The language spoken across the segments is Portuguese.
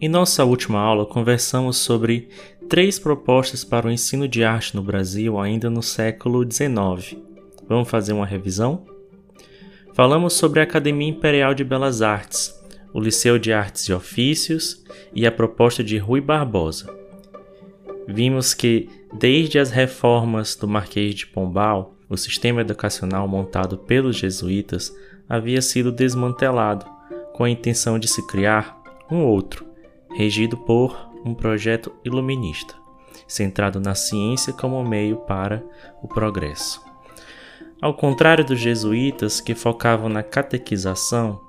Em nossa última aula, conversamos sobre três propostas para o ensino de arte no Brasil ainda no século XIX. Vamos fazer uma revisão? Falamos sobre a Academia Imperial de Belas Artes, o Liceu de Artes e Ofícios e a proposta de Rui Barbosa. Vimos que, desde as reformas do Marquês de Pombal, o sistema educacional montado pelos jesuítas havia sido desmantelado, com a intenção de se criar um outro, regido por um projeto iluminista, centrado na ciência como meio para o progresso. Ao contrário dos jesuítas, que focavam na catequização,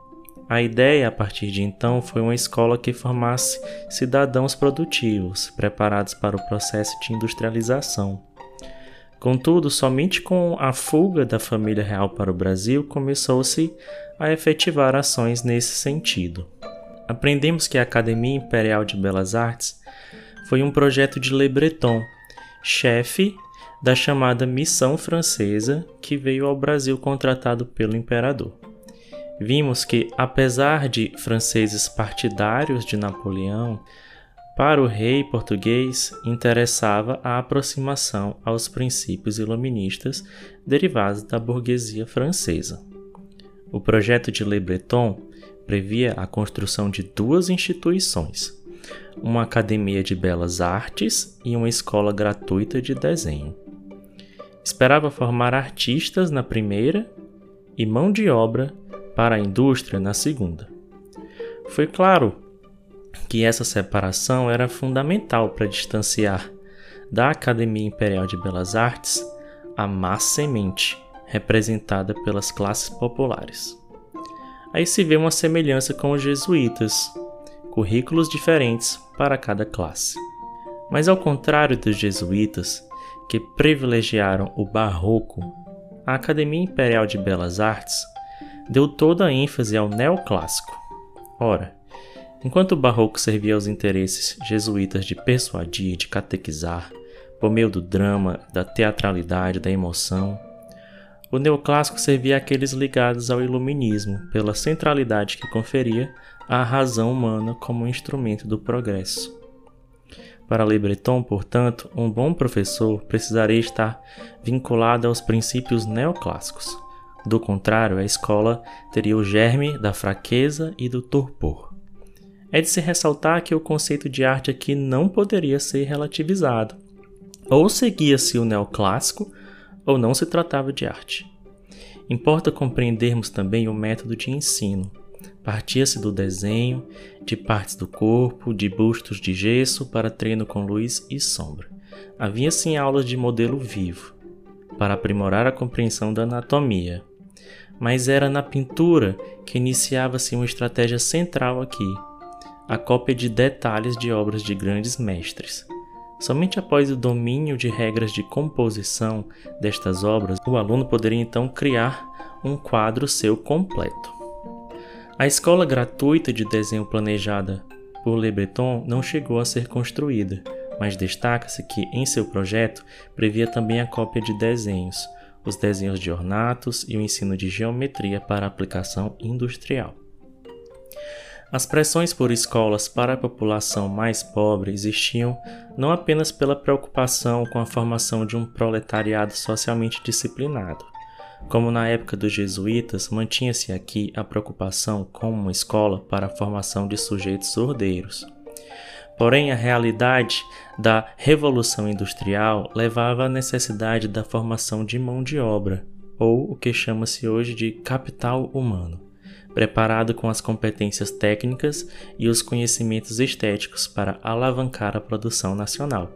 a ideia a partir de então foi uma escola que formasse cidadãos produtivos, preparados para o processo de industrialização. Contudo, somente com a fuga da família real para o Brasil começou-se a efetivar ações nesse sentido. Aprendemos que a Academia Imperial de Belas Artes foi um projeto de Le Breton, chefe da chamada Missão Francesa que veio ao Brasil contratado pelo imperador vimos que, apesar de franceses partidários de Napoleão, para o rei português interessava a aproximação aos princípios iluministas derivados da burguesia francesa. O projeto de Le Breton previa a construção de duas instituições, uma academia de belas artes e uma escola gratuita de desenho. Esperava formar artistas na primeira e mão de obra para a indústria na segunda. Foi claro que essa separação era fundamental para distanciar da Academia Imperial de Belas Artes a má semente representada pelas classes populares. Aí se vê uma semelhança com os jesuítas, currículos diferentes para cada classe. Mas ao contrário dos jesuítas, que privilegiaram o barroco, a Academia Imperial de Belas Artes deu toda a ênfase ao neoclássico. Ora, enquanto o barroco servia aos interesses jesuítas de persuadir, de catequizar, por meio do drama, da teatralidade, da emoção, o neoclássico servia àqueles ligados ao iluminismo, pela centralidade que conferia à razão humana como instrumento do progresso. Para Le Breton, portanto, um bom professor precisaria estar vinculado aos princípios neoclássicos, do contrário, a escola teria o germe da fraqueza e do torpor. É de se ressaltar que o conceito de arte aqui não poderia ser relativizado. Ou seguia-se o neoclássico, ou não se tratava de arte. Importa compreendermos também o método de ensino. Partia-se do desenho, de partes do corpo, de bustos de gesso para treino com luz e sombra. Havia sim aulas de modelo vivo, para aprimorar a compreensão da anatomia, mas era na pintura que iniciava-se uma estratégia central aqui, a cópia de detalhes de obras de grandes mestres. Somente após o domínio de regras de composição destas obras, o aluno poderia então criar um quadro seu completo. A escola gratuita de desenho planejada por Le Breton não chegou a ser construída, mas destaca-se que em seu projeto previa também a cópia de desenhos, os desenhos de ornatos e o ensino de geometria para aplicação industrial. As pressões por escolas para a população mais pobre existiam não apenas pela preocupação com a formação de um proletariado socialmente disciplinado, como na época dos jesuítas, mantinha-se aqui a preocupação com uma escola para a formação de sujeitos surdeiros. Porém, a realidade da Revolução Industrial levava à necessidade da formação de mão de obra, ou o que chama-se hoje de capital humano, preparado com as competências técnicas e os conhecimentos estéticos para alavancar a produção nacional.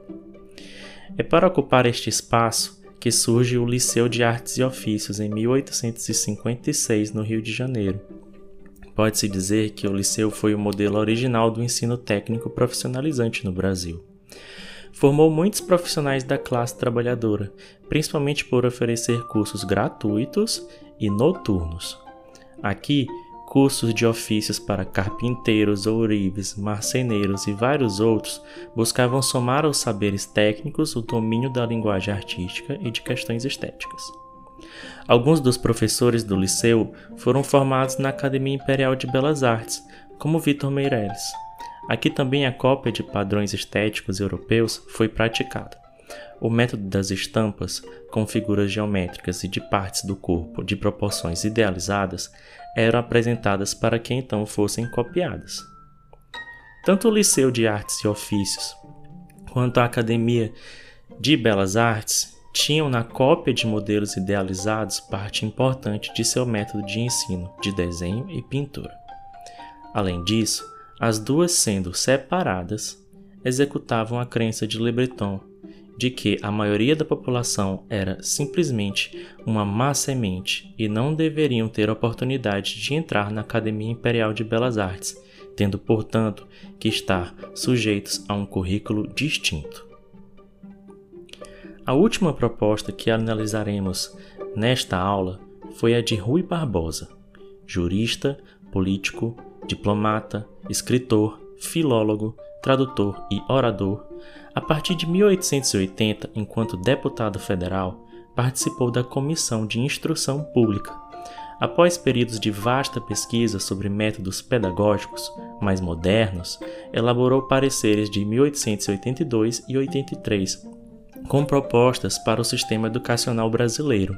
É para ocupar este espaço que surge o Liceu de Artes e Ofícios em 1856 no Rio de Janeiro Pode-se dizer que o liceu foi o modelo original do ensino técnico profissionalizante no Brasil. Formou muitos profissionais da classe trabalhadora, principalmente por oferecer cursos gratuitos e noturnos. Aqui, cursos de ofícios para carpinteiros, ourives, marceneiros e vários outros buscavam somar aos saberes técnicos o domínio da linguagem artística e de questões estéticas. Alguns dos professores do liceu foram formados na Academia Imperial de Belas Artes, como Vitor Meirelles. Aqui também a cópia de padrões estéticos europeus foi praticada. O método das estampas, com figuras geométricas e de partes do corpo de proporções idealizadas, eram apresentadas para que então fossem copiadas. Tanto o Liceu de Artes e Ofícios quanto a Academia de Belas Artes tinham na cópia de modelos idealizados parte importante de seu método de ensino de desenho e pintura. Além disso, as duas sendo separadas, executavam a crença de Le Breton de que a maioria da população era simplesmente uma má semente e não deveriam ter oportunidade de entrar na Academia Imperial de Belas Artes, tendo, portanto, que estar sujeitos a um currículo distinto. A última proposta que analisaremos nesta aula foi a de Rui Barbosa, jurista, político, diplomata, escritor, filólogo, tradutor e orador, a partir de 1880, enquanto deputado federal, participou da Comissão de Instrução Pública. Após períodos de vasta pesquisa sobre métodos pedagógicos mais modernos, elaborou pareceres de 1882 e 83, com propostas para o sistema educacional brasileiro.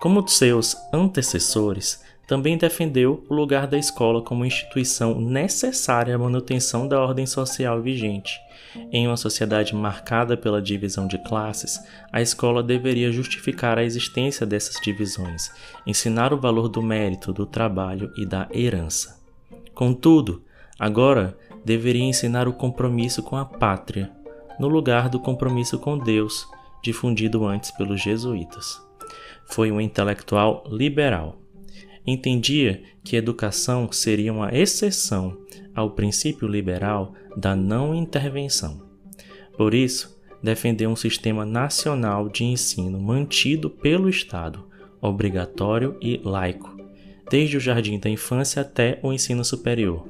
Como seus antecessores, também defendeu o lugar da escola como instituição necessária à manutenção da ordem social vigente. Em uma sociedade marcada pela divisão de classes, a escola deveria justificar a existência dessas divisões, ensinar o valor do mérito, do trabalho e da herança. Contudo, agora deveria ensinar o compromisso com a pátria, no lugar do compromisso com Deus, difundido antes pelos jesuítas. Foi um intelectual liberal entendia que educação seria uma exceção ao princípio liberal da não intervenção. Por isso, defendeu um sistema nacional de ensino mantido pelo Estado, obrigatório e laico, desde o jardim da infância até o ensino superior.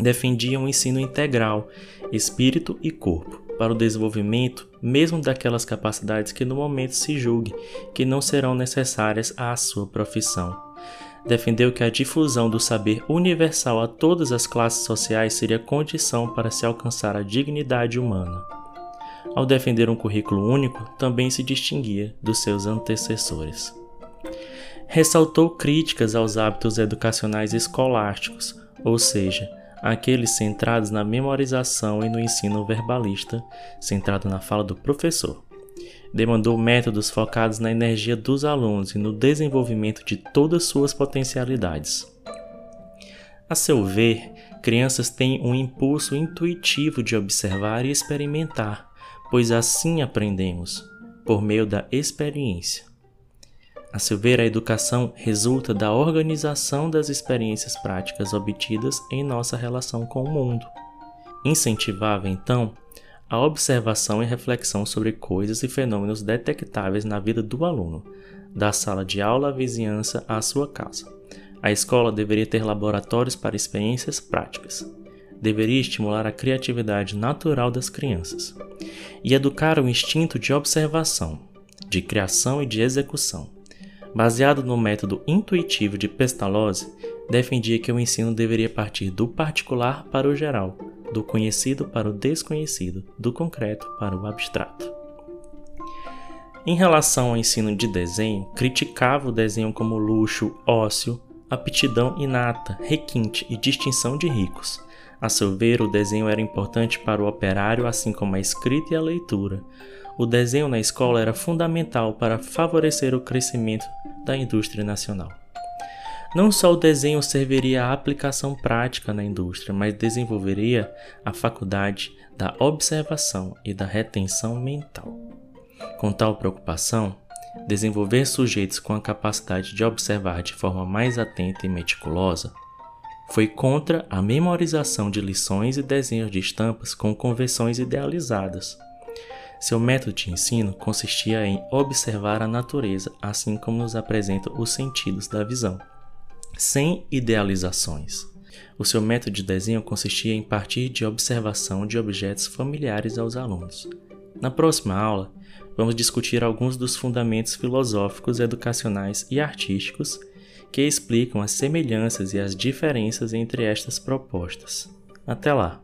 Defendia um ensino integral, espírito e corpo, para o desenvolvimento mesmo daquelas capacidades que no momento se julgue que não serão necessárias à sua profissão defendeu que a difusão do saber universal a todas as classes sociais seria condição para se alcançar a dignidade humana. Ao defender um currículo único, também se distinguia dos seus antecessores. Ressaltou críticas aos hábitos educacionais escolásticos, ou seja, aqueles centrados na memorização e no ensino verbalista, centrado na fala do professor demandou métodos focados na energia dos alunos e no desenvolvimento de todas suas potencialidades. A seu ver, crianças têm um impulso intuitivo de observar e experimentar, pois assim aprendemos, por meio da experiência. A seu ver, a educação resulta da organização das experiências práticas obtidas em nossa relação com o mundo. Incentivava, então, a observação e reflexão sobre coisas e fenômenos detectáveis na vida do aluno, da sala de aula à vizinhança à sua casa. A escola deveria ter laboratórios para experiências práticas. Deveria estimular a criatividade natural das crianças e educar o instinto de observação, de criação e de execução. Baseado no método intuitivo de Pestalozzi, defendia que o ensino deveria partir do particular para o geral, do conhecido para o desconhecido, do concreto para o abstrato. Em relação ao ensino de desenho, criticava o desenho como luxo, ócio, aptidão inata, requinte e distinção de ricos. A seu ver, o desenho era importante para o operário, assim como a escrita e a leitura. O desenho na escola era fundamental para favorecer o crescimento da indústria nacional. Não só o desenho serviria à aplicação prática na indústria, mas desenvolveria a faculdade da observação e da retenção mental. Com tal preocupação, desenvolver sujeitos com a capacidade de observar de forma mais atenta e meticulosa foi contra a memorização de lições e desenhos de estampas com convenções idealizadas. Seu método de ensino consistia em observar a natureza, assim como nos apresenta os sentidos da visão sem idealizações. O seu método de desenho consistia em partir de observação de objetos familiares aos alunos. Na próxima aula, vamos discutir alguns dos fundamentos filosóficos, educacionais e artísticos que explicam as semelhanças e as diferenças entre estas propostas. Até lá!